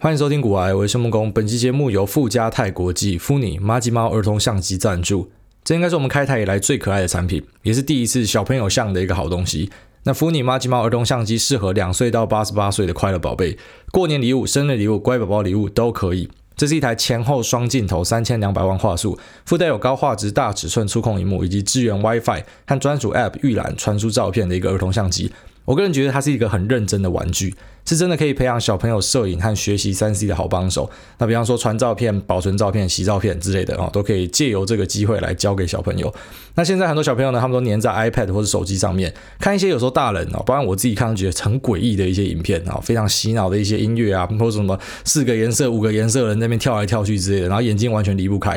欢迎收听古癌，我是谢孟恭。本期节目由富家泰国际 Funi 麻吉猫儿童相机赞助。这应该是我们开台以来最可爱的产品，也是第一次小朋友相的一个好东西。那 Funi 麻吉猫儿童相机适合两岁到八十八岁的快乐宝贝，过年礼物、生日礼物、乖宝宝礼物都可以。这是一台前后双镜头、三千两百万画素，附带有高画质、大尺寸触控萤幕，以及支援 WiFi 和专属 App 预览传输照片的一个儿童相机。我个人觉得它是一个很认真的玩具，是真的可以培养小朋友摄影和学习三 C 的好帮手。那比方说传照片、保存照片、洗照片之类的哦，都可以借由这个机会来教给小朋友。那现在很多小朋友呢，他们都黏在 iPad 或者手机上面看一些有时候大人哦，包括我自己看，觉得很诡异的一些影片啊，非常洗脑的一些音乐啊，或者什么四个颜色、五个颜色的人在那边跳来跳去之类的，然后眼睛完全离不开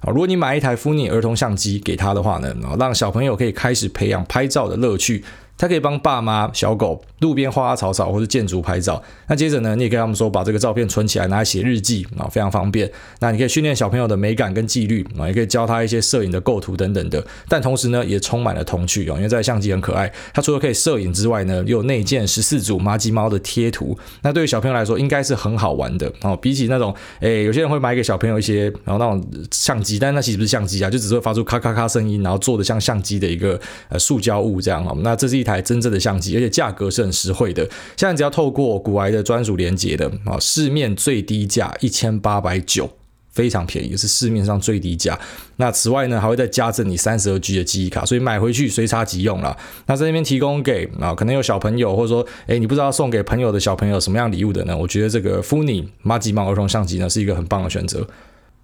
啊。如果你买一台 Funi 儿童相机给他的话呢，让小朋友可以开始培养拍照的乐趣。它可以帮爸妈、小狗、路边花花草草或者建筑拍照。那接着呢，你也跟他们说，把这个照片存起来，拿来写日记啊，非常方便。那你可以训练小朋友的美感跟纪律啊，也可以教他一些摄影的构图等等的。但同时呢，也充满了童趣啊，因为这台相机很可爱。它除了可以摄影之外呢，又有内建十四组麻吉猫的贴图。那对于小朋友来说，应该是很好玩的哦。比起那种，哎，有些人会买给小朋友一些然后那种相机，但那其实不是相机啊，就只是会发出咔咔咔声音，然后做的像相机的一个呃塑胶物这样哦。那这是台真正的相机，而且价格是很实惠的。现在只要透过股癌的专属连接的啊，市面最低价一千八百九，非常便宜，是市面上最低价。那此外呢，还会再加赠你三十二 G 的记忆卡，所以买回去随插即用了。那在那边提供给啊，可能有小朋友，或者说哎，你不知道送给朋友的小朋友什么样礼物的呢？我觉得这个 Funi 麻吉猫儿童相机呢，是一个很棒的选择。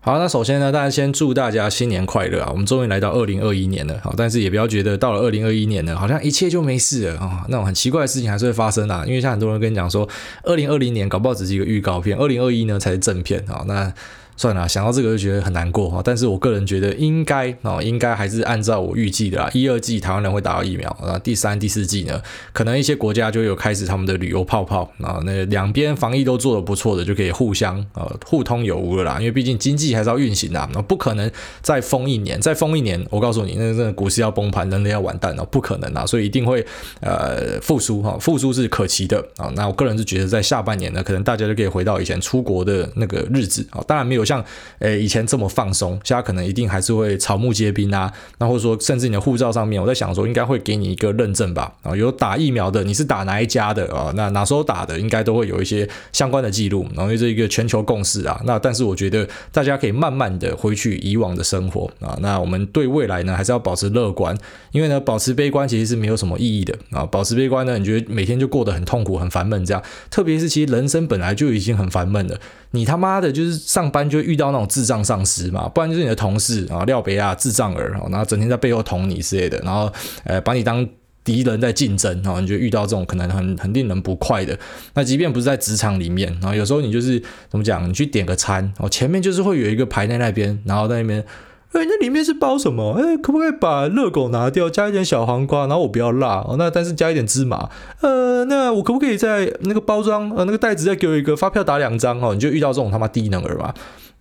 好，那首先呢，大家先祝大家新年快乐啊！我们终于来到二零二一年了，好，但是也不要觉得到了二零二一年呢，好像一切就没事了啊，那种很奇怪的事情还是会发生啊。因为像很多人跟你讲说，二零二零年搞不好只是一个预告片，二零二一呢才是正片啊，那。算了，想到这个就觉得很难过哈。但是我个人觉得应该啊，应该还是按照我预计的啦。一二季台湾人会打到疫苗，啊，第三、第四季呢，可能一些国家就有开始他们的旅游泡泡啊。那两边防疫都做得不错的，就可以互相呃互通有无了啦。因为毕竟经济还是要运行的，那不可能再封一年，再封一年，我告诉你，那那股市要崩盘，人类要完蛋了，不可能啊。所以一定会呃复苏哈，复苏是可期的啊。那我个人是觉得在下半年呢，可能大家就可以回到以前出国的那个日子啊。当然没有。不像诶以前这么放松，现在可能一定还是会草木皆兵啊，那或者说甚至你的护照上面，我在想说应该会给你一个认证吧，啊有打疫苗的，你是打哪一家的啊？那哪时候打的，应该都会有一些相关的记录，然后这一个全球共识啊，那但是我觉得大家可以慢慢的回去以往的生活啊，那我们对未来呢还是要保持乐观，因为呢保持悲观其实是没有什么意义的啊，保持悲观呢，你觉得每天就过得很痛苦很烦闷这样，特别是其实人生本来就已经很烦闷了，你他妈的就是上班就遇到那种智障上司嘛，不然就是你的同事啊，廖北啊智障儿，然后整天在背后捅你之类的，然后呃把你当敌人在竞争，然后你就遇到这种可能很很令人不快的。那即便不是在职场里面，然后有时候你就是怎么讲，你去点个餐，哦前面就是会有一个排在那边，然后在那边。哎，那里面是包什么？哎，可不可以把热狗拿掉，加一点小黄瓜，然后我不要辣哦。那但是加一点芝麻。呃，那我可不可以在那个包装呃那个袋子再给我一个发票打两张哦？你就遇到这种他妈低能儿嘛。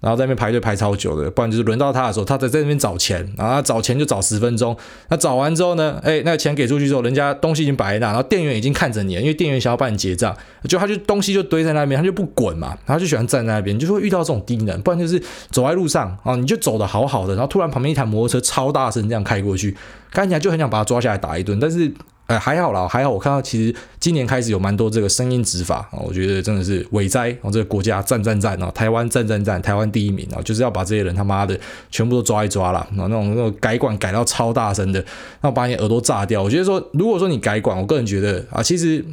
然后在那边排队排超久的，不然就是轮到他的时候，他在在那边找钱，然后他找钱就找十分钟。那找完之后呢，哎，那个钱给出去之后，人家东西已经摆在那，然后店员已经看着你了，因为店员想要帮你结账，就他就东西就堆在那边，他就不滚嘛，他就喜欢站在那边，就是会遇到这种低能，不然就是走在路上啊，你就走的好好的，然后突然旁边一台摩托车超大声这样开过去，看起来就很想把他抓下来打一顿，但是。哎，还好啦，还好。我看到其实今年开始有蛮多这个声音执法啊，我觉得真的是伟哉我，这个国家赞赞赞哦，台湾赞赞赞，台湾第一名啊，就是要把这些人他妈的全部都抓一抓啦。那种那种改管改到超大声的，那把你耳朵炸掉。我觉得说，如果说你改管，我个人觉得啊，其实。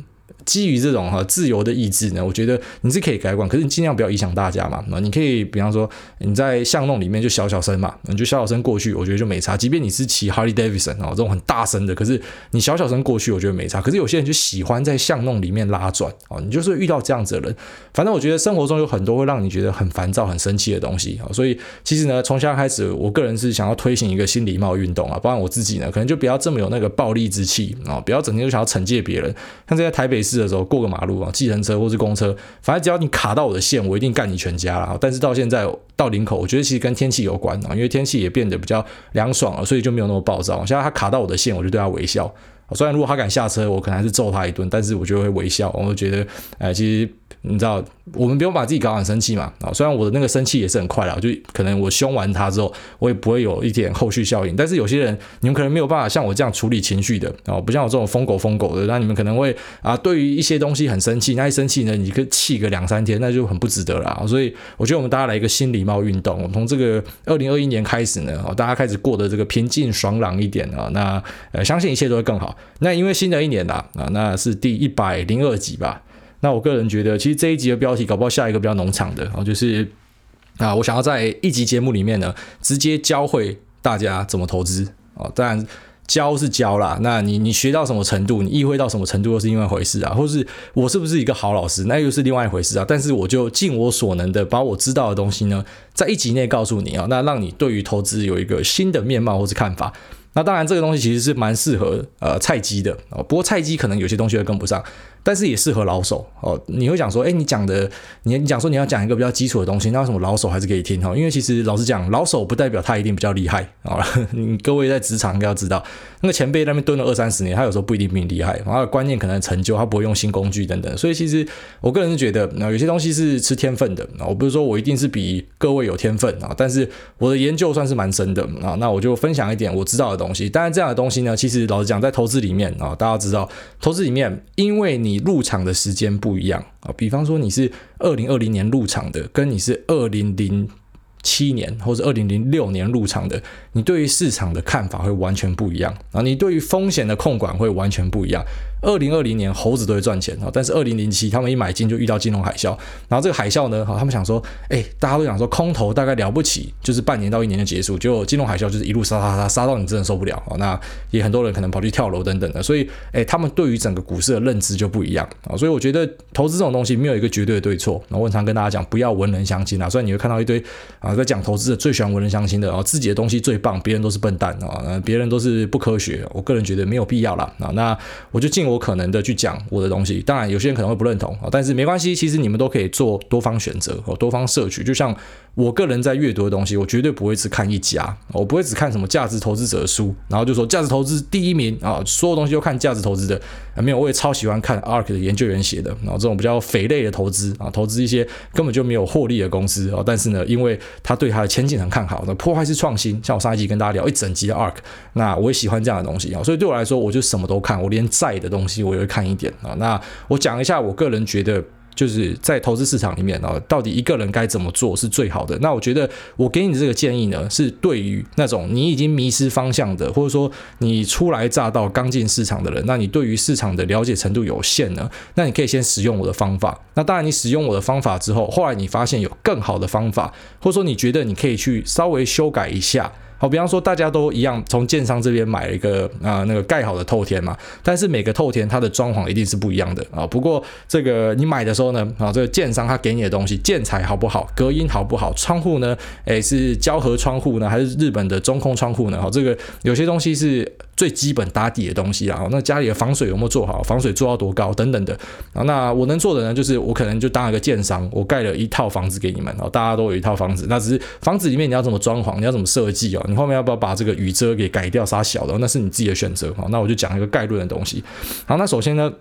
基于这种哈自由的意志呢，我觉得你是可以改管，可是你尽量不要影响大家嘛。那你可以比方说你在巷弄里面就小小声嘛，你就小小声过去，我觉得就没差。即便你是骑 Harley Davidson 哦这种很大声的，可是你小小声过去，我觉得没差。可是有些人就喜欢在巷弄里面拉转哦，你就是遇到这样子的人。反正我觉得生活中有很多会让你觉得很烦躁、很生气的东西啊。所以其实呢，从现在开始，我个人是想要推行一个新礼貌运动啊。包括我自己呢，可能就不要这么有那个暴力之气啊，不要整天就想要惩戒别人。像在台北市。的时候过个马路啊，计程车或是公车，反正只要你卡到我的线，我一定干你全家了。但是到现在到林口，我觉得其实跟天气有关啊，因为天气也变得比较凉爽了，所以就没有那么暴躁。现在他卡到我的线，我就对他微笑。虽然如果他敢下车，我可能还是揍他一顿，但是我就会微笑。我就觉得，哎，其实你知道，我们不用把自己搞很生气嘛啊。虽然我的那个生气也是很快啦，就可能我凶完他之后，我也不会有一点后续效应。但是有些人，你们可能没有办法像我这样处理情绪的啊，不像我这种疯狗疯狗的，那你们可能会啊，对于一些东西很生气，那一生气呢，你可气个两三天，那就很不值得了。所以我觉得我们大家来一个新礼貌运动，我们从这个二零二一年开始呢，大家开始过得这个平静爽朗一点啊，那呃，相信一切都会更好。那因为新的一年啦，啊，那是第一百零二集吧。那我个人觉得，其实这一集的标题搞不好下一个比较农场的啊，就是啊，我想要在一集节目里面呢，直接教会大家怎么投资啊。当然，教是教啦，那你你学到什么程度，你意会到什么程度又是另外一回事啊。或是我是不是一个好老师，那又是另外一回事啊。但是我就尽我所能的把我知道的东西呢，在一集内告诉你啊，那让你对于投资有一个新的面貌或是看法。那当然，这个东西其实是蛮适合呃菜鸡的啊。不过菜鸡可能有些东西会跟不上。但是也适合老手哦。你会讲说，哎，你讲的，你你讲说你要讲一个比较基础的东西，那为什么老手还是可以听哈？因为其实老实讲，老手不代表他一定比较厉害啊。你各位在职场应该要知道，那个前辈那边蹲了二三十年，他有时候不一定比你厉害，他的观念可能成就，他不会用新工具等等。所以其实我个人是觉得，那有些东西是吃天分的啊。我不是说我一定是比各位有天分啊，但是我的研究算是蛮深的啊。那我就分享一点我知道的东西。当然，这样的东西呢，其实老实讲，在投资里面啊，大家知道，投资里面，因为你你入场的时间不一样啊，比方说你是二零二零年入场的，跟你是二零零七年或者二零零六年入场的，你对于市场的看法会完全不一样啊，你对于风险的控管会完全不一样。二零二零年猴子都会赚钱啊，但是二零零七他们一买进就遇到金融海啸，然后这个海啸呢，哈，他们想说，哎，大家都想说空头大概了不起，就是半年到一年就结束，结果金融海啸就是一路杀杀杀杀到你真的受不了啊，那也很多人可能跑去跳楼等等的，所以，哎，他们对于整个股市的认知就不一样啊，所以我觉得投资这种东西没有一个绝对的对错，那我常跟大家讲，不要文人相亲啊，所以你会看到一堆啊在讲投资的最喜欢文人相亲的啊，自己的东西最棒，别人都是笨蛋啊，别人都是不科学，我个人觉得没有必要了啊，那我就进我可能的去讲。我的东西，当然有些人可能会不认同啊，但是没关系，其实你们都可以做多方选择哦，多方摄取。就像我个人在阅读的东西，我绝对不会只看一家，我不会只看什么价值投资者的书，然后就说价值投资第一名啊，所有东西都看价值投资的，没有，我也超喜欢看 ARK 的研究员写的，然后这种比较肥类的投资啊，投资一些根本就没有获利的公司啊，但是呢，因为他对他的前景很看好，那破坏式创新，像我上一集跟大家聊一整集的 ARK，那我也喜欢这样的东西啊，所以对我来说，我就什么都看，我连债的东西我也会看一点啊，那。我讲一下，我个人觉得就是在投资市场里面啊，到底一个人该怎么做是最好的？那我觉得我给你的这个建议呢，是对于那种你已经迷失方向的，或者说你初来乍到刚进市场的人，那你对于市场的了解程度有限呢，那你可以先使用我的方法。那当然，你使用我的方法之后，后来你发现有更好的方法，或者说你觉得你可以去稍微修改一下。好，比方说大家都一样，从建商这边买了一个啊、那个盖好的透天嘛，但是每个透天它的装潢一定是不一样的啊。不过这个你买的时候呢，啊这个建商他给你的东西建材好不好，隔音好不好，窗户呢，诶是胶合窗户呢，还是日本的中空窗户呢？好，这个有些东西是。最基本打底的东西啊，那家里的防水有没有做好？防水做到多高？等等的啊。那我能做的呢，就是我可能就当一个建商，我盖了一套房子给你们，然后大家都有一套房子。那只是房子里面你要怎么装潢，你要怎么设计哦？你后面要不要把这个雨遮给改掉，啥小的？那是你自己的选择。好，那我就讲一个概论的东西。好，那首先呢。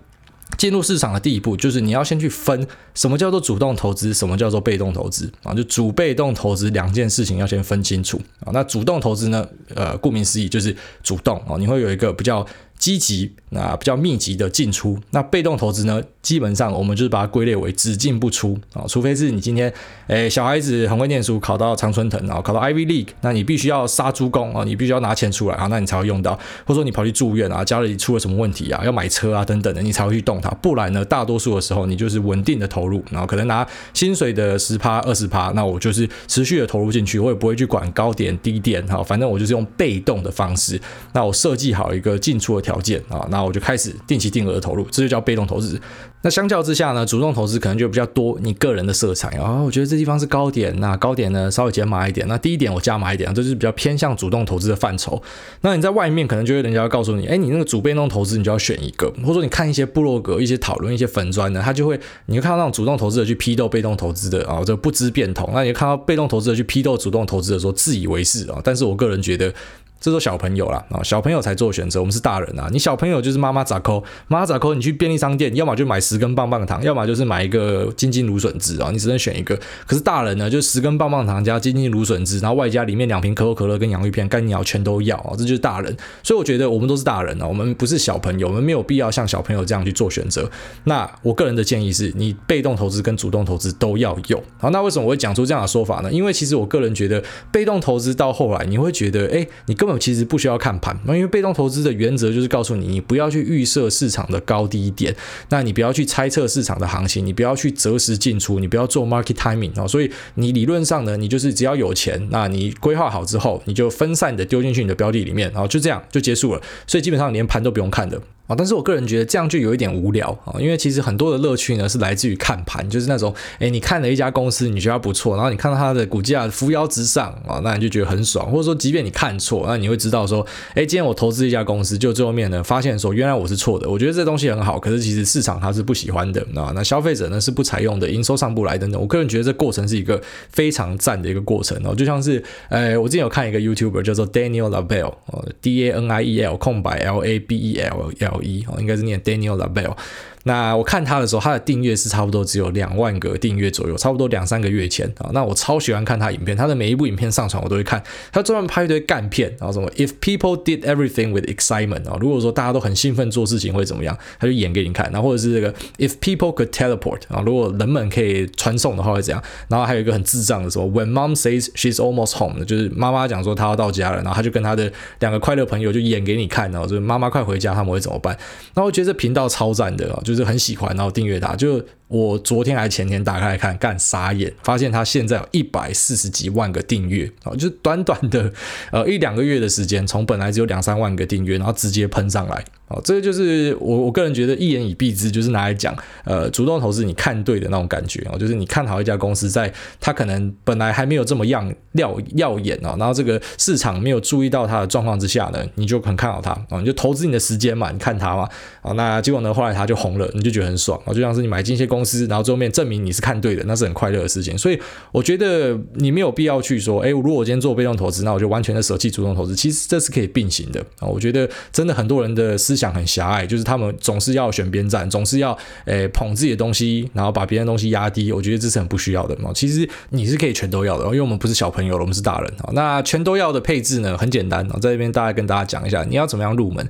进入市场的第一步，就是你要先去分什么叫做主动投资，什么叫做被动投资啊？就主被动投资两件事情要先分清楚啊。那主动投资呢，呃，顾名思义就是主动啊，你会有一个比较。积极，那比较密集的进出，那被动投资呢，基本上我们就是把它归类为只进不出啊，除非是你今天，诶小孩子很会念书，考到常春藤啊，考到 Ivy League，那你必须要杀猪工啊，你必须要拿钱出来啊，那你才会用到，或者说你跑去住院啊，家里出了什么问题啊，要买车啊等等的，你才会去动它，不然呢，大多数的时候你就是稳定的投入，然后可能拿薪水的十趴二十趴，那我就是持续的投入进去，我也不会去管高点低点哈，反正我就是用被动的方式，那我设计好一个进出的条件啊，那我就开始定期定额的投入，这就叫被动投资。那相较之下呢，主动投资可能就比较多你个人的色彩啊。我觉得这地方是高点，那高点呢稍微减码一点，那低点我加码一点，这就是比较偏向主动投资的范畴。那你在外面可能就会人家要告诉你，哎，你那个主被动投资你就要选一个，或者说你看一些部落格、一些讨论、一些粉砖的，他就会，你会看到那种主动投资的去批斗被动投资的啊，这不知变通。那你看到被动投资的去批斗主动投资的说自以为是啊，但是我个人觉得。这都小朋友啦，啊，小朋友才做选择，我们是大人啊。你小朋友就是妈妈咋抠，妈妈咋抠，你去便利商店，要么就买十根棒棒糖，要么就是买一个金金芦笋汁啊，你只能选一个。可是大人呢，就十根棒棒糖加金金芦笋汁，然后外加里面两瓶可口可乐跟洋芋片，干鸟全都要啊，这就是大人。所以我觉得我们都是大人啊，我们不是小朋友，我们没有必要像小朋友这样去做选择。那我个人的建议是，你被动投资跟主动投资都要有。好，那为什么我会讲出这样的说法呢？因为其实我个人觉得，被动投资到后来，你会觉得，哎，你根本其实不需要看。盘，那因为被动投资的原则就是告诉你，你不要去预设市场的高低点，那你不要去猜测市场的行情，你不要去择时进出，你不要做 market timing 啊。所以你理论上呢，你就是只要有钱，那你规划好之后，你就分散的丢进去你的标的里面，然后就这样就结束了。所以基本上连盘都不用看的。啊，但是我个人觉得这样就有一点无聊啊，因为其实很多的乐趣呢是来自于看盘，就是那种，诶，你看了一家公司，你觉得它不错，然后你看到它的股价扶摇直上啊，那你就觉得很爽，或者说即便你看错，那你会知道说，诶，今天我投资一家公司，就最后面呢发现说，原来我是错的，我觉得这东西很好，可是其实市场它是不喜欢的啊，那消费者呢是不采用的，营收上不来等等，我个人觉得这过程是一个非常赞的一个过程哦，就像是，诶，我之前有看一个 YouTuber 叫做 Daniel Labelle，哦，D A N I E L 空白 L A B E L L 一哦，应该是念。Daniel Labelle。那我看他的时候，他的订阅是差不多只有两万个订阅左右，差不多两三个月前啊。那我超喜欢看他影片，他的每一部影片上传我都会看。他专门拍一堆干片，然后什么 If people did everything with excitement 啊，如果说大家都很兴奋做事情会怎么样，他就演给你看。然后或者是这个 If people could teleport 啊，如果人们可以传送的话会怎样？然后还有一个很智障的说 When mom says she's almost home，就是妈妈讲说她要到家了，然后他就跟他的两个快乐朋友就演给你看，然后就是妈妈快回家，他们会怎么办？然后我觉得这频道超赞的啊，就是。很喜欢，然后订阅他，就。我昨天还前天打开来看，干傻眼，发现他现在有一百四十几万个订阅啊，就短短的 呃一两个月的时间，从本来只有两三万个订阅，然后直接喷上来啊，这个就是我我个人觉得一言以蔽之，就是拿来讲呃主动投资你看对的那种感觉啊，就是你看好一家公司，在它可能本来还没有这么样耀耀眼啊，然后这个市场没有注意到它的状况之下呢，你就很看好它啊，你就投资你的时间嘛，你看它嘛啊，那结果呢后来它就红了，你就觉得很爽啊，就像是你买进一些公。公司，然后最后面证明你是看对的，那是很快乐的事情。所以我觉得你没有必要去说，诶，如果我今天做被动投资，那我就完全的舍弃主动投资。其实这是可以并行的啊。我觉得真的很多人的思想很狭隘，就是他们总是要选边站，总是要诶捧自己的东西，然后把别人的东西压低。我觉得这是很不需要的嘛。其实你是可以全都要的，因为我们不是小朋友了，我们是大人啊。那全都要的配置呢，很简单啊，在这边大概跟大家讲一下，你要怎么样入门？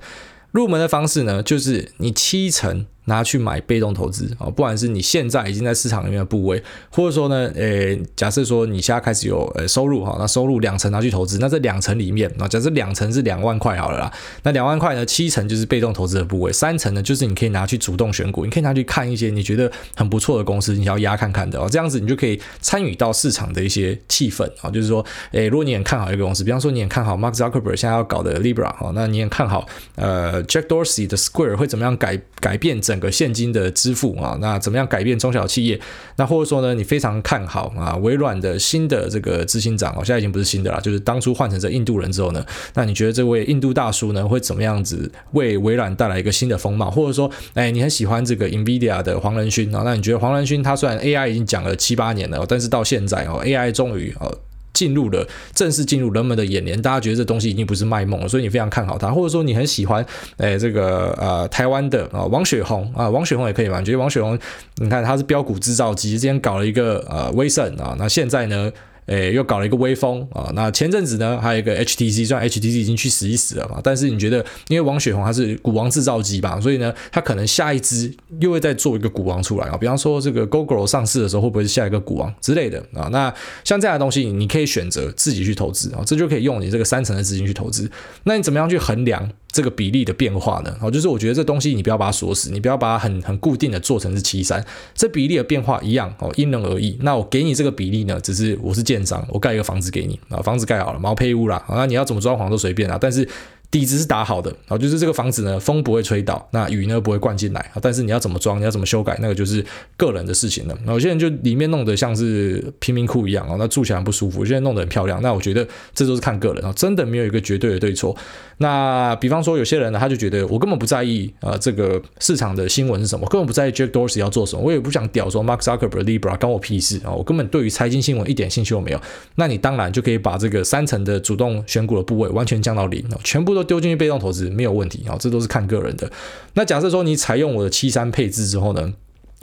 入门的方式呢，就是你七成。拿去买被动投资啊，不管是你现在已经在市场里面的部位，或者说呢，诶，假设说你现在开始有呃收入哈，那收入两成拿去投资，那这两成里面啊，假设两成是两万块好了啦，那两万块呢，七成就是被动投资的部位，三成呢就是你可以拿去主动选股，你可以拿去看一些你觉得很不错的公司，你要压看看的哦，这样子你就可以参与到市场的一些气氛啊，就是说，诶，如果你很看好一个公司，比方说你很看好 Mark Zuckerberg 现在要搞的 Libra 哈，那你很看好呃 Jack Dorsey 的 Square 会怎么样改改变整个现金的支付啊，那怎么样改变中小企业？那或者说呢，你非常看好啊，微软的新的这个执行长哦，现在已经不是新的了，就是当初换成这印度人之后呢，那你觉得这位印度大叔呢会怎么样子为微软带来一个新的风貌？或者说，哎，你很喜欢这个 NVIDIA 的黄仁勋啊，那你觉得黄仁勋他虽然 AI 已经讲了七八年了，但是到现在哦，AI 终于哦。进入了正式进入人们的眼帘，大家觉得这东西已经不是卖梦了，所以你非常看好它，或者说你很喜欢，哎，这个呃台湾的啊王雪红啊王雪红也可以嘛？你觉得王雪红，你看他是标股制造机，之前搞了一个呃威盛啊，那现在呢？诶，又搞了一个微风啊！那前阵子呢，还有一个 HTC，虽然 HTC 已经去死一死了嘛，但是你觉得，因为王雪红他是股王制造机吧，所以呢，他可能下一支又会再做一个股王出来啊。比方说这个 Google 上市的时候，会不会是下一个股王之类的啊？那像这样的东西，你可以选择自己去投资啊，这就可以用你这个三成的资金去投资。那你怎么样去衡量？这个比例的变化呢？哦，就是我觉得这东西你不要把它锁死，你不要把它很很固定的做成是七三，这比例的变化一样哦，因人而异。那我给你这个比例呢，只是我是建商，我盖一个房子给你啊，房子盖好了，毛坯屋啦，那你要怎么装潢都随便啦。但是底子是打好的啊，就是这个房子呢，风不会吹倒，那雨呢不会灌进来啊。但是你要怎么装，你要怎么修改，那个就是个人的事情了。有些人就里面弄得像是贫民窟一样啊，那住起来很不舒服。有些人弄得很漂亮，那我觉得这都是看个人啊，真的没有一个绝对的对错。那比方说有些人呢，他就觉得我根本不在意啊，这个市场的新闻是什么，根本不在意 Jack Dorsey 要做什么，我也不想屌说 Mark Zuckerberg、Libra 关我屁事啊，我根本对于财经新闻一点兴趣都没有。那你当然就可以把这个三成的主动选股的部位完全降到零，全部都丢进去被动投资。没有问题啊，这都是看个人的。那假设说你采用我的七三配置之后呢，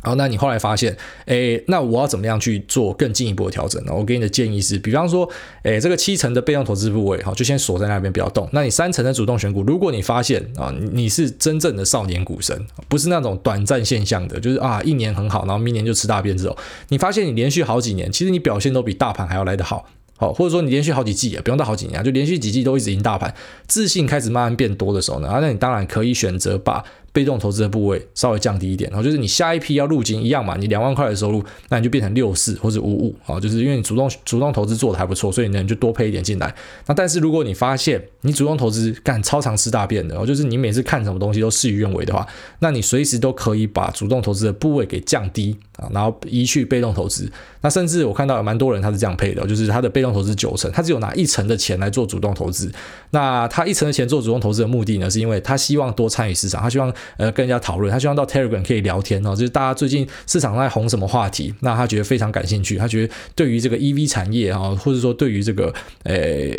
好，那你后来发现，诶，那我要怎么样去做更进一步的调整呢？我给你的建议是，比方说，诶，这个七成的被动投资部位，哈，就先锁在那边不要动。那你三成的主动选股，如果你发现啊，你是真正的少年股神，不是那种短暂现象的，就是啊，一年很好，然后明年就吃大便之后，你发现你连续好几年，其实你表现都比大盘还要来得好。好，或者说你连续好几季也，不用到好几年，就连续几季都一直赢大盘，自信开始慢慢变多的时候呢，啊，那你当然可以选择把被动投资的部位稍微降低一点，然后就是你下一批要入金一样嘛，你两万块的收入，那你就变成六四或者五五啊，就是因为你主动主动投资做的还不错，所以呢你就多配一点进来。那但是如果你发现你主动投资干超常吃大便的，哦，就是你每次看什么东西都事与愿违的话，那你随时都可以把主动投资的部位给降低啊，然后移去被动投资。那甚至我看到有蛮多人他是这样配的，就是他的被动投资九成，他只有拿一成的钱来做主动投资。那他一成的钱做主动投资的目的呢，是因为他希望多参与市场，他希望。呃，跟人家讨论，他希望到 Telegram 可以聊天哦，就是大家最近市场在红什么话题，那他觉得非常感兴趣，他觉得对于这个 EV 产业啊，或者说对于这个呃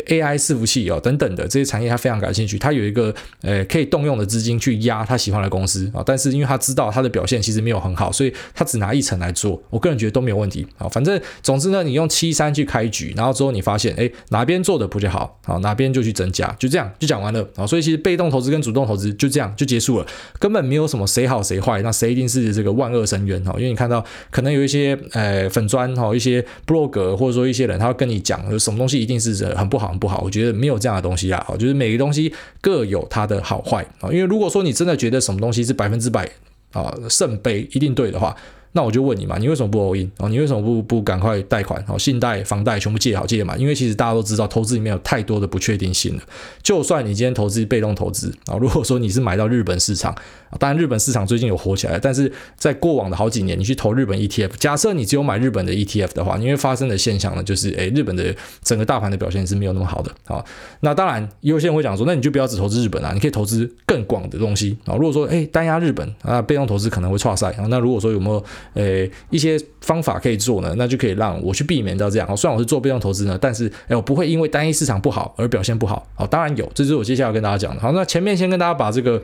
AI 伺服器哦等等的这些产业，他非常感兴趣，他有一个呃可以动用的资金去压他喜欢的公司啊，但是因为他知道他的表现其实没有很好，所以他只拿一成来做，我个人觉得都没有问题啊，反正总之呢，你用七三去开局，然后之后你发现哎哪边做的不就好啊，哪边就去增加，就这样就讲完了啊，所以其实被动投资跟主动投资就这样就结束了。根本没有什么谁好谁坏，那谁一定是这个万恶深渊哈？因为你看到可能有一些呃粉砖哈，一些布洛格或者说一些人，他会跟你讲有什么东西一定是很不好很不好。我觉得没有这样的东西啊，就是每个东西各有它的好坏啊。因为如果说你真的觉得什么东西是百分之百啊圣杯一定对的话。那我就问你嘛，你为什么不 all in 哦？你为什么不不赶快贷款哦？信贷、房贷全部借好借嘛？因为其实大家都知道，投资里面有太多的不确定性了。就算你今天投资被动投资啊，如果说你是买到日本市场，当然日本市场最近有火起来，但是在过往的好几年，你去投日本 ETF，假设你只有买日本的 ETF 的话，你会发生的现象呢，就是诶，日本的整个大盘的表现是没有那么好的啊。那当然，有些人会讲说，那你就不要只投资日本啊，你可以投资更广的东西啊。如果说诶单押日本啊，被动投资可能会挫赛啊。那如果说有没有呃，一些方法可以做呢，那就可以让我去避免到这样。虽然我是做被动投资呢，但是哎，我不会因为单一市场不好而表现不好。好，当然有，这是我接下来要跟大家讲的。好，那前面先跟大家把这个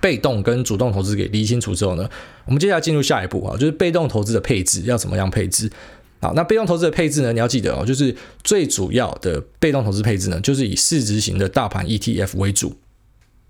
被动跟主动投资给理清楚之后呢，我们接下来进入下一步啊，就是被动投资的配置要怎么样配置。好，那被动投资的配置呢，你要记得哦，就是最主要的被动投资配置呢，就是以市值型的大盘 ETF 为主，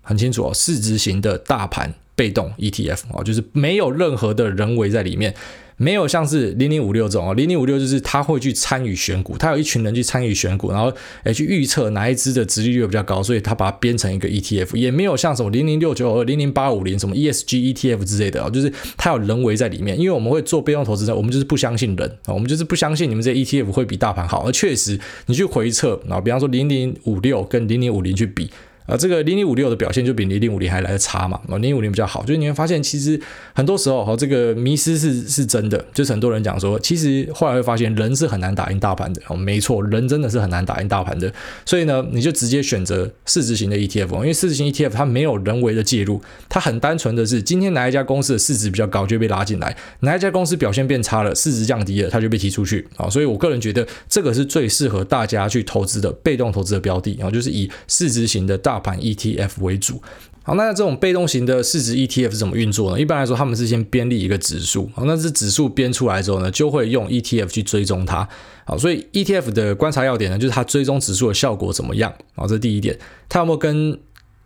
很清楚哦，市值型的大盘。被动 ETF 啊，就是没有任何的人为在里面，没有像是零零五六这种啊，零零五六就是他会去参与选股，他有一群人去参与选股，然后诶去预测哪一支的殖利率比较高，所以他把它编成一个 ETF，也没有像什么零零六九二、零零八五零什么 ESG ETF 之类的啊，就是他有人为在里面，因为我们会做被动投资者，我们就是不相信人啊，我们就是不相信你们这些 ETF 会比大盘好，而确实你去回测啊，比方说零零五六跟零零五零去比。啊，这个零零五六的表现就比零零五零还来得差嘛？啊，零零五零比较好，就是你会发现，其实很多时候哈，这个迷失是是真的，就是很多人讲说，其实后来会发现，人是很难打赢大盘的。哦，没错，人真的是很难打赢大盘的。所以呢，你就直接选择市值型的 ETF，因为市值型 ETF 它没有人为的介入，它很单纯的是，今天哪一家公司的市值比较高，就被拉进来；哪一家公司表现变差了，市值降低了，它就被踢出去。啊，所以我个人觉得这个是最适合大家去投资的被动投资的标的，然后就是以市值型的大盘 ETF 为主，好，那这种被动型的市值 ETF 怎么运作呢？一般来说，他们是先编立一个指数，好，那这指数编出来之后呢，就会用 ETF 去追踪它，好，所以 ETF 的观察要点呢，就是它追踪指数的效果怎么样，好，这是第一点，它有没有跟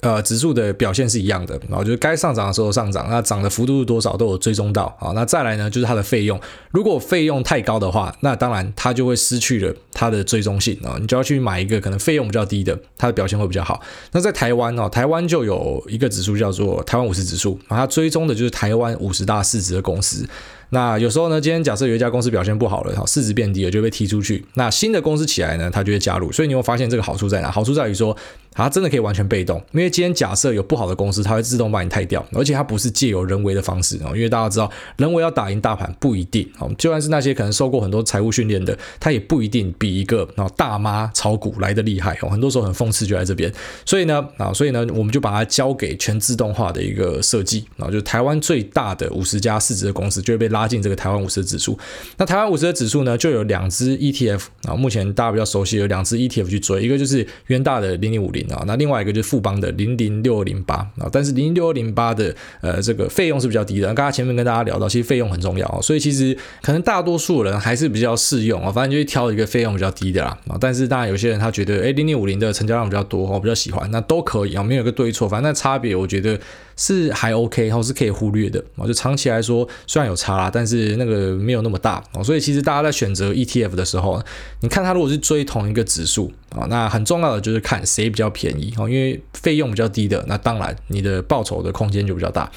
呃，指数的表现是一样的，然后就是该上涨的时候上涨，那涨的幅度是多少都有追踪到啊。那再来呢，就是它的费用，如果费用太高的话，那当然它就会失去了它的追踪性啊，你就要去买一个可能费用比较低的，它的表现会比较好。那在台湾哦，台湾就有一个指数叫做台湾五十指数，它追踪的就是台湾五十大市值的公司。那有时候呢，今天假设有一家公司表现不好了，哈，市值变低了，就被踢出去。那新的公司起来呢，它就会加入。所以你会发现这个好处在哪？好处在于说，它真的可以完全被动，因为今天假设有不好的公司，它会自动把你汰掉，而且它不是借由人为的方式哦。因为大家知道，人为要打赢大盘不一定哦，就算是那些可能受过很多财务训练的，它也不一定比一个啊大妈炒股来的厉害哦。很多时候很讽刺就在这边。所以呢，啊，所以呢，我们就把它交给全自动化的一个设计啊，就台湾最大的五十家市值的公司就会被拉进这个台湾五十。指数，那台湾五十的指数呢，就有两只 ETF 啊，目前大家比较熟悉有两只 ETF 去追，一个就是元大的零零五零啊，那另外一个就是富邦的零零六二零八啊，但是零零六二零八的呃这个费用是比较低的，刚刚前面跟大家聊到，其实费用很重要，所以其实可能大多数人还是比较适用啊，反正就是挑一个费用比较低的啦啊，但是当然有些人他觉得哎零零五零的成交量比较多，我比较喜欢，那都可以啊，没有一个对错，反正那差别我觉得是还 OK，然后是可以忽略的啊，就长期来说虽然有差啦，但是那个没有那么大哦，所以其实大家在选择 ETF 的时候，你看它如果是追同一个指数啊，那很重要的就是看谁比较便宜哦，因为费用比较低的，那当然你的报酬的空间就比较大。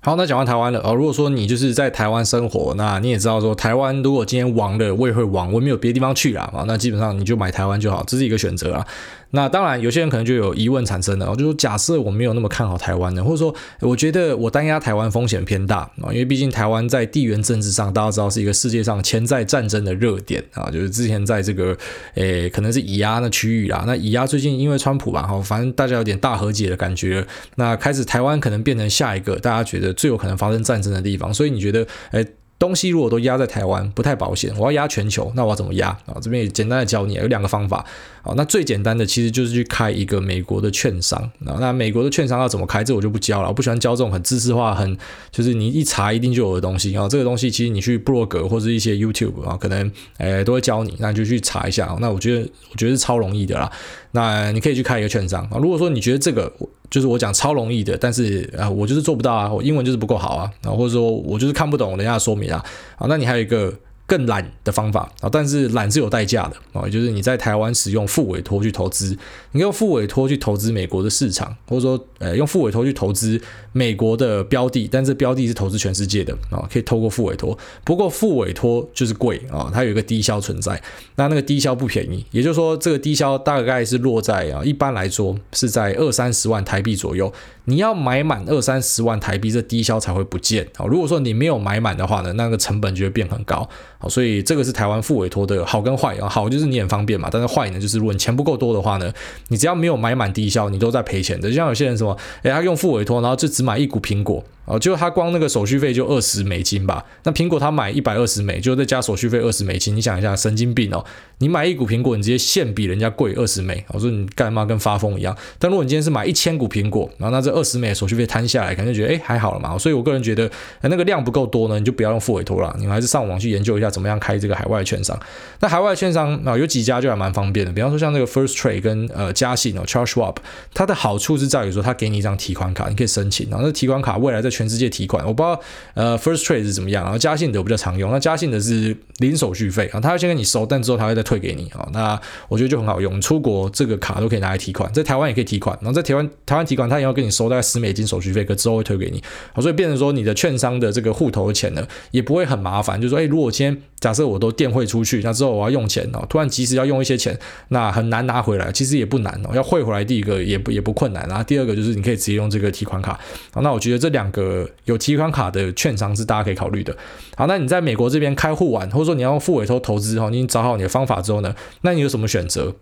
好，那讲完台湾了哦，如果说你就是在台湾生活，那你也知道说台湾如果今天亡了，我也会亡，我没有别的地方去了啊，那基本上你就买台湾就好，这是一个选择啊。那当然，有些人可能就有疑问产生了，就说假设我没有那么看好台湾的，或者说我觉得我单押台湾风险偏大啊，因为毕竟台湾在地缘政治上，大家知道是一个世界上潜在战争的热点啊，就是之前在这个诶可能是以压那区域啦，那以压最近因为川普吧，哈，反正大家有点大和解的感觉，那开始台湾可能变成下一个大家觉得最有可能发生战争的地方，所以你觉得诶？东西如果都压在台湾，不太保险。我要压全球，那我要怎么压啊？这边也简单的教你，有两个方法。啊，那最简单的其实就是去开一个美国的券商啊。那美国的券商要怎么开？这我就不教了。我不喜欢教这种很知识化、很就是你一查一定就有的东西啊。这个东西其实你去部落格或者一些 YouTube 啊，可能诶都会教你，那你就去查一下。那我觉得我觉得是超容易的啦。那你可以去开一个券商啊。如果说你觉得这个就是我讲超容易的，但是啊，我就是做不到啊，我英文就是不够好啊，啊，或者说我就是看不懂人家的说明啊，啊，那你还有一个。更懒的方法啊，但是懒是有代价的啊，就是你在台湾使用副委托去投资，你用副委托去投资美国的市场，或者说呃用副委托去投资美国的标的，但这标的是投资全世界的啊，可以透过副委托，不过副委托就是贵啊，它有一个低消存在，那那个低消不便宜，也就是说这个低消大概是落在啊，一般来说是在二三十万台币左右。你要买满二三十万台币，这低消才会不见。啊，如果说你没有买满的话呢，那个成本就会变很高。好，所以这个是台湾副委托的好跟坏啊。好就是你很方便嘛，但是坏呢，就是如果你钱不够多的话呢，你只要没有买满低消，你都在赔钱的。就像有些人什么，诶，他用副委托，然后就只买一股苹果。哦，就他光那个手续费就二十美金吧。那苹果他买一百二十美，就再加手续费二十美金。你想一下，神经病哦！你买一股苹果，你直接现比人家贵二十美。我说你干嘛跟发疯一样？但如果你今天是买一千股苹果，然后那这二十美的手续费摊下来，可能觉得哎还好了嘛。所以我个人觉得，那个量不够多呢，你就不要用付委托了。你们还是上网去研究一下怎么样开这个海外券商。那海外券商啊，有几家就还蛮方便的。比方说像那个 First Trade 跟呃嘉信哦，Charles Schwab，它的好处是在于说，它给你一张提款卡，你可以申请。然后那提款卡未来在全世界提款，我。不知道呃，First Trade 是怎么样，然后嘉信的比较常用，那嘉信的是零手续费啊，他会先跟你收，但之后他会再退给你啊，那我觉得就很好用，出国这个卡都可以拿来提款，在台湾也可以提款，然后在台湾台湾提款他也要跟你收大概十美金手续费，可之后会退给你，好，所以变成说你的券商的这个户头的钱呢也不会很麻烦，就是说哎，如果今天假设我都电汇出去，那之后我要用钱哦，突然及时要用一些钱，那很难拿回来，其实也不难哦，要汇回来第一个也不也不困难，然后第二个就是你可以直接用这个提款卡，好，那我觉得这两个呃有提款卡的券商是大家可以考虑的。好，那你在美国这边开户完，或者说你要付委托投资哈，你找好你的方法之后呢，那你有什么选择？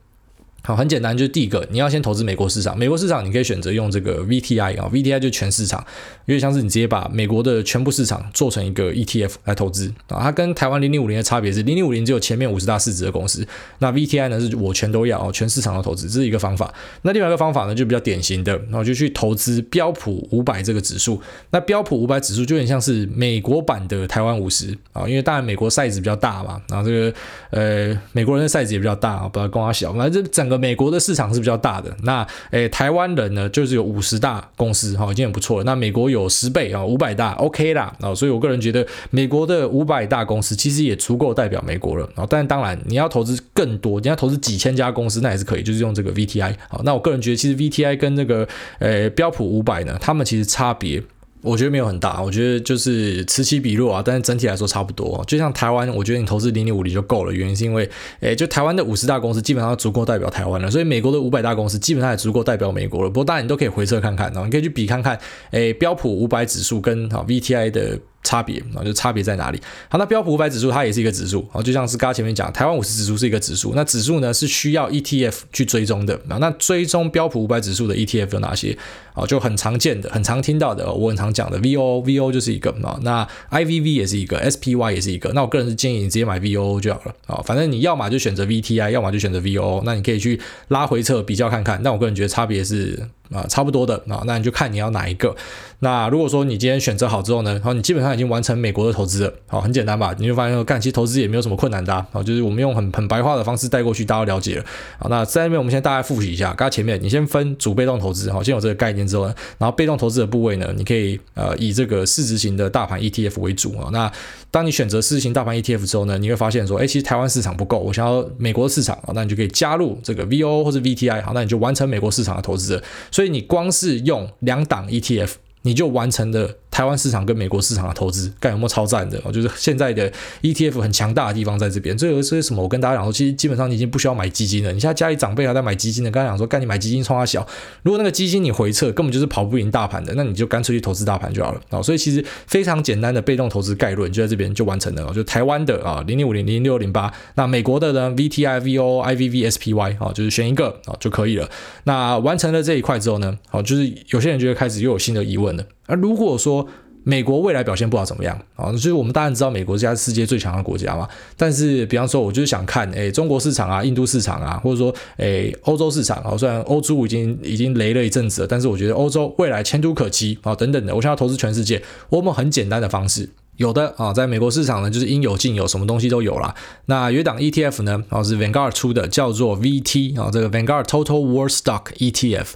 好，很简单，就是第一个，你要先投资美国市场。美国市场你可以选择用这个 VTI 啊，VTI 就全市场，有点像是你直接把美国的全部市场做成一个 ETF 来投资啊。它跟台湾零零五零的差别是，零零五零只有前面五十大市值的公司，那 VTI 呢是我全都要哦，全市场的投资，这是一个方法。那另外一个方法呢，就比较典型的，然后就去投资标普五百这个指数。那标普五百指数就有点像是美国版的台湾五十啊，因为当然美国 size 比较大嘛，然后这个呃美国人的 size 也比较大啊，不要跟我小，反正这整个。美国的市场是比较大的。那诶，台湾人呢，就是有五十大公司哈，已经很不错了。那美国有十倍啊，五百大，OK 啦啊。所以我个人觉得，美国的五百大公司其实也足够代表美国了啊。但当然，你要投资更多，你要投资几千家公司，那也是可以，就是用这个 VTI 好。那我个人觉得，其实 VTI 跟那个诶标普五百呢，他们其实差别。我觉得没有很大，我觉得就是此起彼落啊，但是整体来说差不多。就像台湾，我觉得你投资零零五零就够了，原因是因为，诶，就台湾的五十大公司基本上足够代表台湾了，所以美国的五百大公司基本上也足够代表美国了。不过当然你都可以回测看看，然后你可以去比看看，诶，标普五百指数跟啊 VTI 的。差别啊，就差别在哪里？好，那标普五百指数它也是一个指数啊，就像是刚刚前面讲，台湾五十指数是一个指数，那指数呢是需要 ETF 去追踪的啊。那追踪标普五百指数的 ETF 有哪些啊？就很常见的、很常听到的，我很常讲的 VOO，VO 就是一个啊。那 IVV 也是一个，SPY 也是一个。那我个人是建议你直接买 VOO 就好了啊。反正你要么就选择 VTI，要么就选择 VOO。那你可以去拉回测比较看看。那我个人觉得差别是。啊，差不多的啊，那你就看你要哪一个。那如果说你今天选择好之后呢，好，你基本上已经完成美国的投资了，好，很简单吧？你就发现说，干，其实投资也没有什么困难的啊，就是我们用很很白话的方式带过去，大家了解了。好，那在那边我们先大概复习一下，刚才前面你先分主被动投资，好，先有这个概念之后呢，然后被动投资的部位呢，你可以呃以这个市值型的大盘 ETF 为主啊。那当你选择市值型大盘 ETF 之后呢，你会发现说，哎，其实台湾市场不够，我想要美国的市场啊，那你就可以加入这个 VOO 或者 VTI，好，那你就完成美国市场的投资了。所以你光是用两档 ETF，你就完成了。台湾市场跟美国市场的投资，干有没有超赞的？哦，就是现在的 ETF 很强大的地方在这边。这个是什么？我跟大家讲说，其实基本上你已经不需要买基金了。你现在家里长辈还在买基金的，刚才讲说，干你买基金冲他小。如果那个基金你回撤根本就是跑不赢大盘的，那你就干脆去投资大盘就好了。啊，所以其实非常简单的被动投资概论就在这边就完成了。就台湾的啊，零零五零零六零八，那美国的呢，VTI、VO、IVV、SPY 啊，就是选一个啊就可以了。那完成了这一块之后呢，好，就是有些人就会开始又有新的疑问了。而如果说美国未来表现不好怎么样啊？就是我们当然知道美国是世界最强的国家嘛，但是比方说，我就是想看，诶，中国市场啊，印度市场啊，或者说，诶，欧洲市场啊，虽然欧洲已经已经雷了一阵子了，但是我觉得欧洲未来前途可期啊，等等的。我想要投资全世界，我们很简单的方式，有的啊，在美国市场呢，就是应有尽有，什么东西都有啦。那约档 ETF 呢，啊，是 Vanguard 出的，叫做 VT 啊，这个 Vanguard Total World Stock ETF。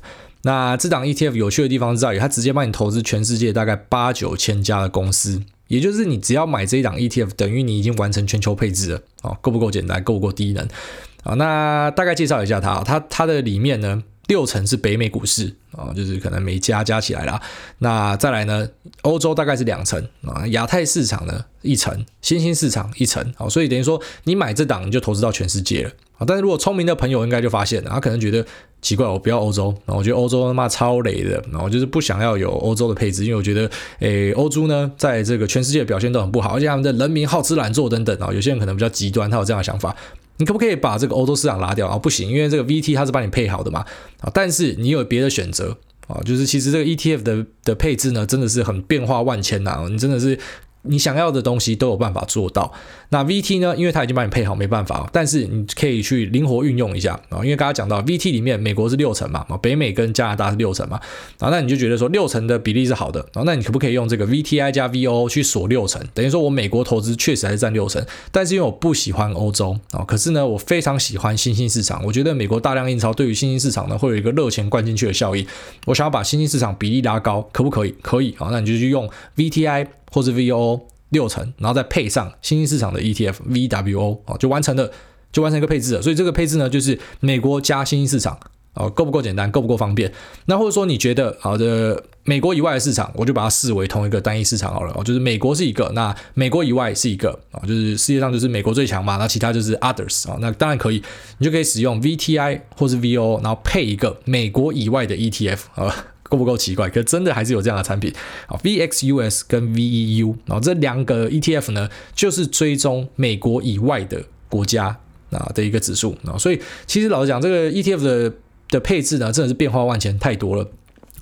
那这档 ETF 有趣的地方在于，它直接帮你投资全世界大概八九千家的公司，也就是你只要买这一档 ETF，等于你已经完成全球配置了啊，够不够简单？够不够低能？啊，那大概介绍一下它，它它的里面呢，六成是北美股市啊，就是可能每家加起来啦。那再来呢，欧洲大概是两成啊，亚太市场呢一成，新兴市场一成啊，所以等于说你买这档你就投资到全世界了啊。但是如果聪明的朋友应该就发现了，他可能觉得。奇怪，我不要欧洲，然后我觉得欧洲他妈超雷的，然后就是不想要有欧洲的配置，因为我觉得，诶，欧洲呢，在这个全世界表现都很不好，而且他们的人民好吃懒做等等啊，有些人可能比较极端，他有这样的想法，你可不可以把这个欧洲市场拉掉啊？不行，因为这个 VT 它是帮你配好的嘛，啊，但是你有别的选择啊，就是其实这个 ETF 的的配置呢，真的是很变化万千呐，你真的是。你想要的东西都有办法做到。那 VT 呢？因为它已经帮你配好，没办法。但是你可以去灵活运用一下啊。因为刚刚讲到 VT 里面，美国是六成嘛，啊北美跟加拿大是六成嘛。啊，那你就觉得说六成的比例是好的。啊，那你可不可以用这个 VTI 加 VOO 去锁六成？等于说我美国投资确实还是占六成，但是因为我不喜欢欧洲啊，可是呢，我非常喜欢新兴市场。我觉得美国大量印钞对于新兴市场呢，会有一个热钱灌进去的效应。我想要把新兴市场比例拉高，可不可以？可以啊。那你就去用 VTI 或是 VOO。六成，然后再配上新兴市场的 ETF VWO 啊，就完成了，就完成一个配置了。所以这个配置呢，就是美国加新兴市场啊，够不够简单，够不够方便？那或者说你觉得好的，美国以外的市场，我就把它视为同一个单一市场好了。就是美国是一个，那美国以外是一个啊，就是世界上就是美国最强嘛，那其他就是 others 啊，那当然可以，你就可以使用 VTI 或是 VOO，然后配一个美国以外的 ETF 啊。够不够奇怪？可真的还是有这样的产品啊，VXUS 跟 VEU，然后这两个 ETF 呢，就是追踪美国以外的国家啊的一个指数啊，所以其实老实讲，这个 ETF 的的配置呢，真的是变化万千，太多了。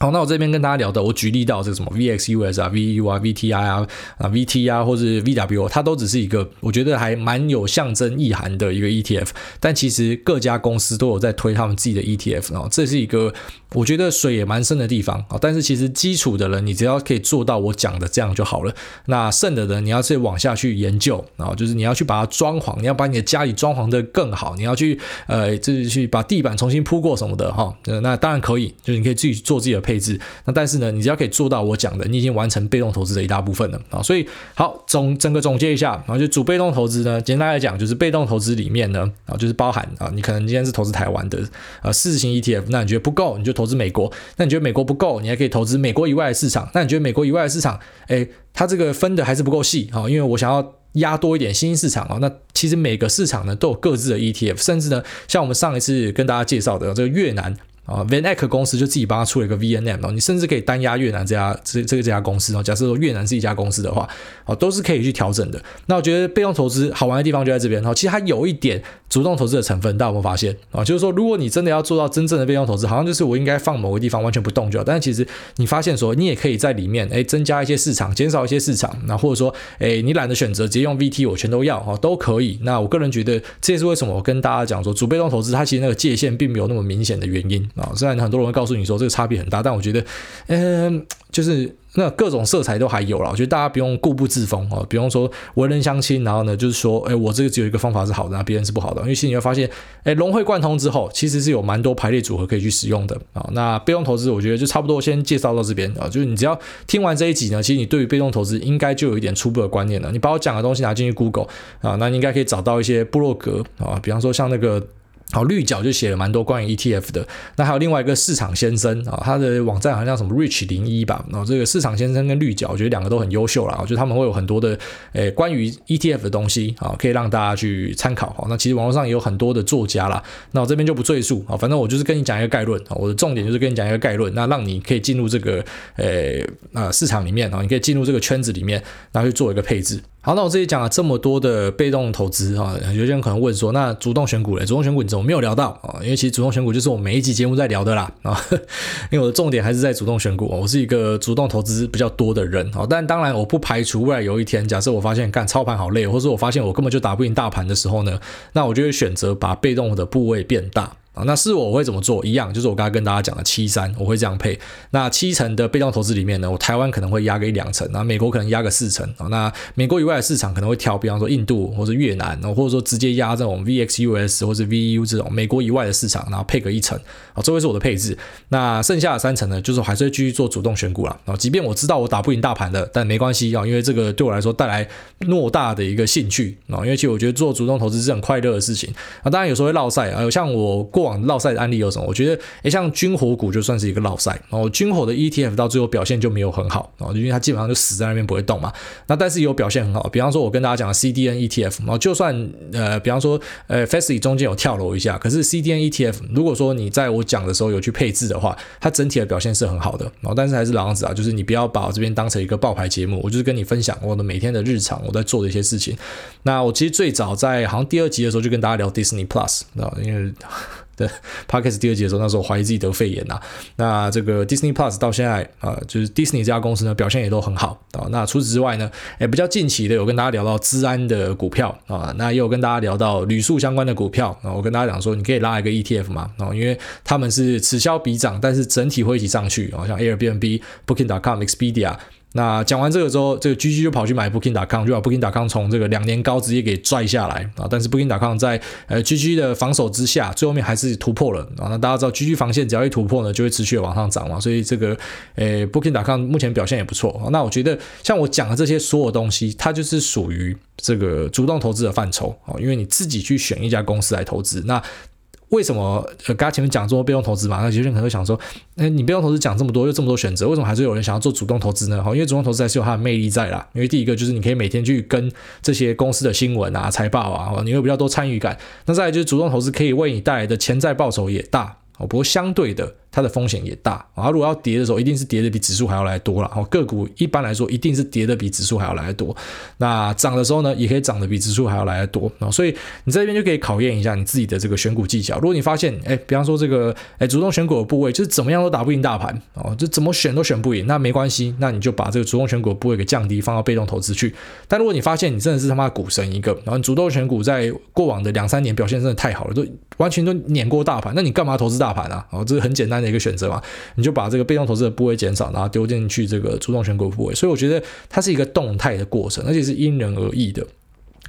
好，那我这边跟大家聊的，我举例到这个什么 VXUS 啊、VU 啊、VTI 啊、啊 VT 啊，或者 VWO，它都只是一个我觉得还蛮有象征意涵的一个 ETF，但其实各家公司都有在推他们自己的 ETF，然后这是一个我觉得水也蛮深的地方啊。但是其实基础的人，你只要可以做到我讲的这样就好了。那剩的人，你要是往下去研究，啊就是你要去把它装潢，你要把你的家里装潢的更好，你要去呃，就是去把地板重新铺过什么的哈。那当然可以，就是你可以自己做自己的。配置，那但是呢，你只要可以做到我讲的，你已经完成被动投资的一大部分了啊。所以好总整个总结一下，然后就主被动投资呢，简单来讲就是被动投资里面呢啊，就是包含啊，你可能今天是投资台湾的啊市值型 ETF，那你觉得不够，你就投资美国；那你觉得美国不够，你还可以投资美国以外的市场。那你觉得美国以外的市场，诶，它这个分的还是不够细啊，因为我想要压多一点新兴市场啊。那其实每个市场呢都有各自的 ETF，甚至呢，像我们上一次跟大家介绍的这个越南。啊，VanEck 公司就自己帮他出了一个 VNM 哦，你甚至可以单押越南这家这这个这家公司哦。假设说越南是一家公司的话，哦，都是可以去调整的。那我觉得被动投资好玩的地方就在这边哦。其实它有一点主动投资的成分，大家有没有发现啊？就是说，如果你真的要做到真正的被动投资，好像就是我应该放某个地方完全不动就好。但是其实你发现说，你也可以在里面哎增加一些市场，减少一些市场，那或者说哎你懒得选择直接用 VT，我全都要哦，都可以。那我个人觉得这也是为什么我跟大家讲说，主被动投资它其实那个界限并没有那么明显的原因啊。虽然很多人会。告诉你说这个差别很大，但我觉得，嗯，就是那各种色彩都还有了。我觉得大家不用固步自封哦，比方说文人相亲，然后呢，就是说，哎，我这个只有一个方法是好的，那别人是不好的。因为其实你会发现，哎，融会贯通之后，其实是有蛮多排列组合可以去使用的啊。那被动投资，我觉得就差不多先介绍到这边啊。就是你只要听完这一集呢，其实你对于被动投资应该就有一点初步的观念了。你把我讲的东西拿进去 Google 啊，那你应该可以找到一些部落格啊，比方说像那个。好，绿角就写了蛮多关于 ETF 的。那还有另外一个市场先生啊，他的网站好像叫什么 Rich 零一吧。然后这个市场先生跟绿角，我觉得两个都很优秀啦。我觉得他们会有很多的诶关于 ETF 的东西啊，可以让大家去参考。好，那其实网络上也有很多的作家啦。那我这边就不赘述啊，反正我就是跟你讲一个概论啊。我的重点就是跟你讲一个概论，那让你可以进入这个诶啊市场里面啊，你可以进入这个圈子里面，然后去做一个配置。好，那我这里讲了这么多的被动投资啊，有些人可能问说，那主动选股嘞？主动选股你怎么没有聊到啊？因为其实主动选股就是我每一集节目在聊的啦啊，因为我的重点还是在主动选股。我是一个主动投资比较多的人啊，但当然我不排除未来有一天，假设我发现干操盘好累，或者我发现我根本就打不赢大盘的时候呢，那我就会选择把被动的部位变大。那是我会怎么做？一样，就是我刚才跟大家讲的七三，我会这样配。那七成的被动投资里面呢，我台湾可能会压个一两成，那美国可能压个四成啊。那美国以外的市场可能会挑，比方说印度或者越南，或者说直接压这种 VXUS 或者 VU 这种美国以外的市场，然后配个一成啊，这会是我的配置。那剩下的三成呢，就是还是会继续做主动选股了啊。即便我知道我打不赢大盘的，但没关系啊，因为这个对我来说带来偌大的一个兴趣啊。因为其实我觉得做主动投资是很快乐的事情啊。当然有时候会落赛啊，有像我过。落赛的案例有什么？我觉得，诶，像军火股就算是一个落赛，然后军火的 ETF 到最后表现就没有很好，然后因为它基本上就死在那边不会动嘛。那但是有表现很好，比方说我跟大家讲的 CDN ETF，然后就算呃，比方说呃，FAST 中间有跳楼一下，可是 CDN ETF 如果说你在我讲的时候有去配置的话，它整体的表现是很好的。然后但是还是老样子啊，就是你不要把我这边当成一个爆牌节目，我就是跟你分享我的每天的日常，我在做的一些事情。那我其实最早在好像第二集的时候就跟大家聊 Disney Plus，啊，因为。对 Podcast 第二集的时候，那时候怀疑自己得肺炎呐、啊。那这个 Disney Plus 到现在啊、就是 Disney 这家公司呢，表现也都很好啊、那除此之外呢，也比较近期的有跟大家聊到资安的股票啊、那也有跟大家聊到旅宿相关的股票啊、我跟大家讲说，你可以拉一个 ETF 嘛啊、哦，因为他们是此消彼长，但是整体会一起上去啊、像 Airbnb、Booking.com、Expedia。那讲完这个之后，这个 GG 就跑去买 Booking.com，就把 Booking.com 从这个两年高直接给拽下来啊！但是 Booking.com 在呃 GG 的防守之下，最后面还是突破了啊！那大家知道 GG 防线只要一突破呢，就会持续的往上涨嘛，所以这个呃 Booking.com 目前表现也不错。那我觉得像我讲的这些所有东西，它就是属于这个主动投资的范畴啊，因为你自己去选一家公司来投资，那。为什么呃，刚刚前面讲做被动投资嘛，那有些人可能会想说，那，你被动投资讲这么多，又这么多选择，为什么还是有人想要做主动投资呢？哈，因为主动投资还是有它的魅力在啦。因为第一个就是你可以每天去跟这些公司的新闻啊、财报啊，你会比较多参与感。那再来就是主动投资可以为你带来的潜在报酬也大。哦，不过相对的。它的风险也大啊。如果要跌的时候，一定是跌的比指数还要来多了。哦，个股一般来说一定是跌的比指数还要来得多。那涨的时候呢，也可以涨的比指数还要来得多啊。所以你这边就可以考验一下你自己的这个选股技巧。如果你发现，哎，比方说这个，哎，主动选股的部位就是怎么样都打不赢大盘哦，就怎么选都选不赢，那没关系，那你就把这个主动选股的部位给降低，放到被动投资去。但如果你发现你真的是他妈股神一个，然后主动选股在过往的两三年表现真的太好了，都完全都碾过大盘，那你干嘛投资大盘啊？哦，这是很简单的一个选择嘛，你就把这个被动投资的部位减少，然后丢进去这个主动选股部位。所以我觉得它是一个动态的过程，而且是因人而异的。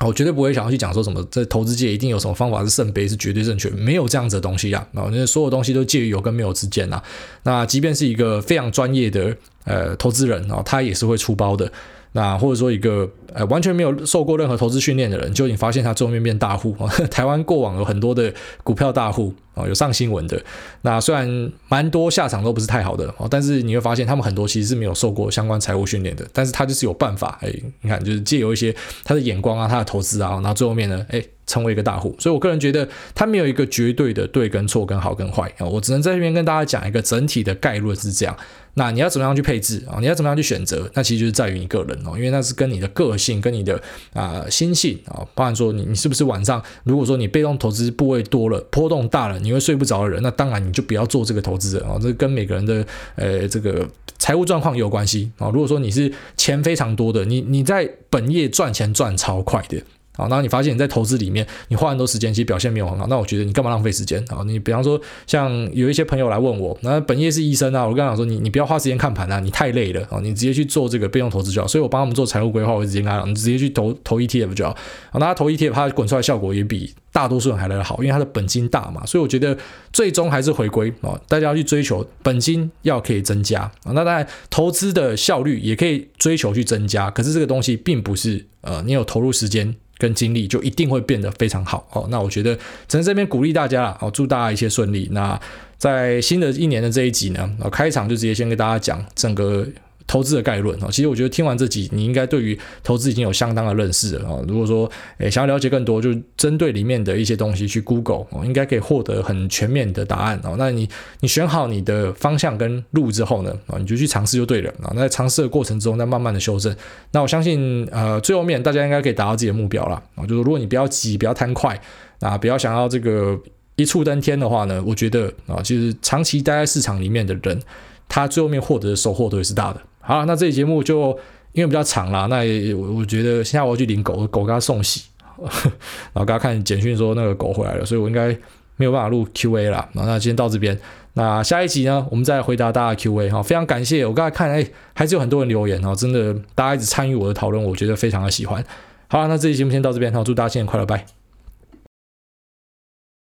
我绝对不会想要去讲说什么，在投资界一定有什么方法是圣杯是绝对正确，没有这样子的东西啊。那所有东西都介于有跟没有之间啊。那即便是一个非常专业的呃投资人啊，他也是会出包的。那或者说一个呃完全没有受过任何投资训练的人，就你发现他最后面变大户啊。台湾过往有很多的股票大户啊，有上新闻的。那虽然蛮多下场都不是太好的哦，但是你会发现他们很多其实是没有受过相关财务训练的，但是他就是有办法哎，你看就是借由一些他的眼光啊，他的投资啊，然后最后面呢哎成为一个大户。所以我个人觉得他没有一个绝对的对跟错跟好跟坏啊，我只能在这边跟大家讲一个整体的概论是这样。那你要怎么样去配置啊？你要怎么样去选择？那其实就是在于你个人哦，因为那是跟你的个性、跟你的啊、心性啊，包含说你你是不是晚上，如果说你被动投资部位多了、波动大了，你会睡不着的人，那当然你就不要做这个投资人啊。这跟每个人的呃这个财务状况有关系啊。如果说你是钱非常多的，你你在本业赚钱赚超快的。啊，那你发现你在投资里面，你花很多时间，其实表现没有很好。那我觉得你干嘛浪费时间啊？你比方说，像有一些朋友来问我，那本业是医生啊，我跟他讲说，你你不要花时间看盘啊，你太累了啊，你直接去做这个被动投资就好。所以我帮他们做财务规划，我直接跟他讲，你直接去投投 ETF 就好。那他投 ETF，他滚出来效果也比大多数人还来得好，因为他的本金大嘛。所以我觉得最终还是回归啊，大家要去追求本金要可以增加啊。那当然，投资的效率也可以追求去增加，可是这个东西并不是呃，你有投入时间。跟精力就一定会变得非常好哦。那我觉得只能这边鼓励大家了哦，祝大家一切顺利。那在新的一年的这一集呢，开场就直接先跟大家讲整个。投资的概论啊，其实我觉得听完这集，你应该对于投资已经有相当的认识了啊。如果说诶想要了解更多，就针对里面的一些东西去 Google 哦，应该可以获得很全面的答案哦。那你你选好你的方向跟路之后呢，啊，你就去尝试就对了啊。那在尝试的过程中，再慢慢的修正。那我相信呃，最后面大家应该可以达到自己的目标了啊。就是如果你不要急，不要贪快啊，不要想要这个一触登天的话呢，我觉得啊，其实长期待在市场里面的人，他最后面获得的收获都是大的。好，那这期节目就因为比较长啦，那我我觉得现在我要去领狗，狗给他送洗，然后刚刚看简讯说那个狗回来了，所以我应该没有办法录 Q&A 啦。那今天到这边，那下一集呢，我们再回答大家的 Q&A 哈，非常感谢我刚才看，哎，还是有很多人留言哦，真的大家一直参与我的讨论，我觉得非常的喜欢。好，那这期节目先到这边，好，祝大家新年快乐，拜。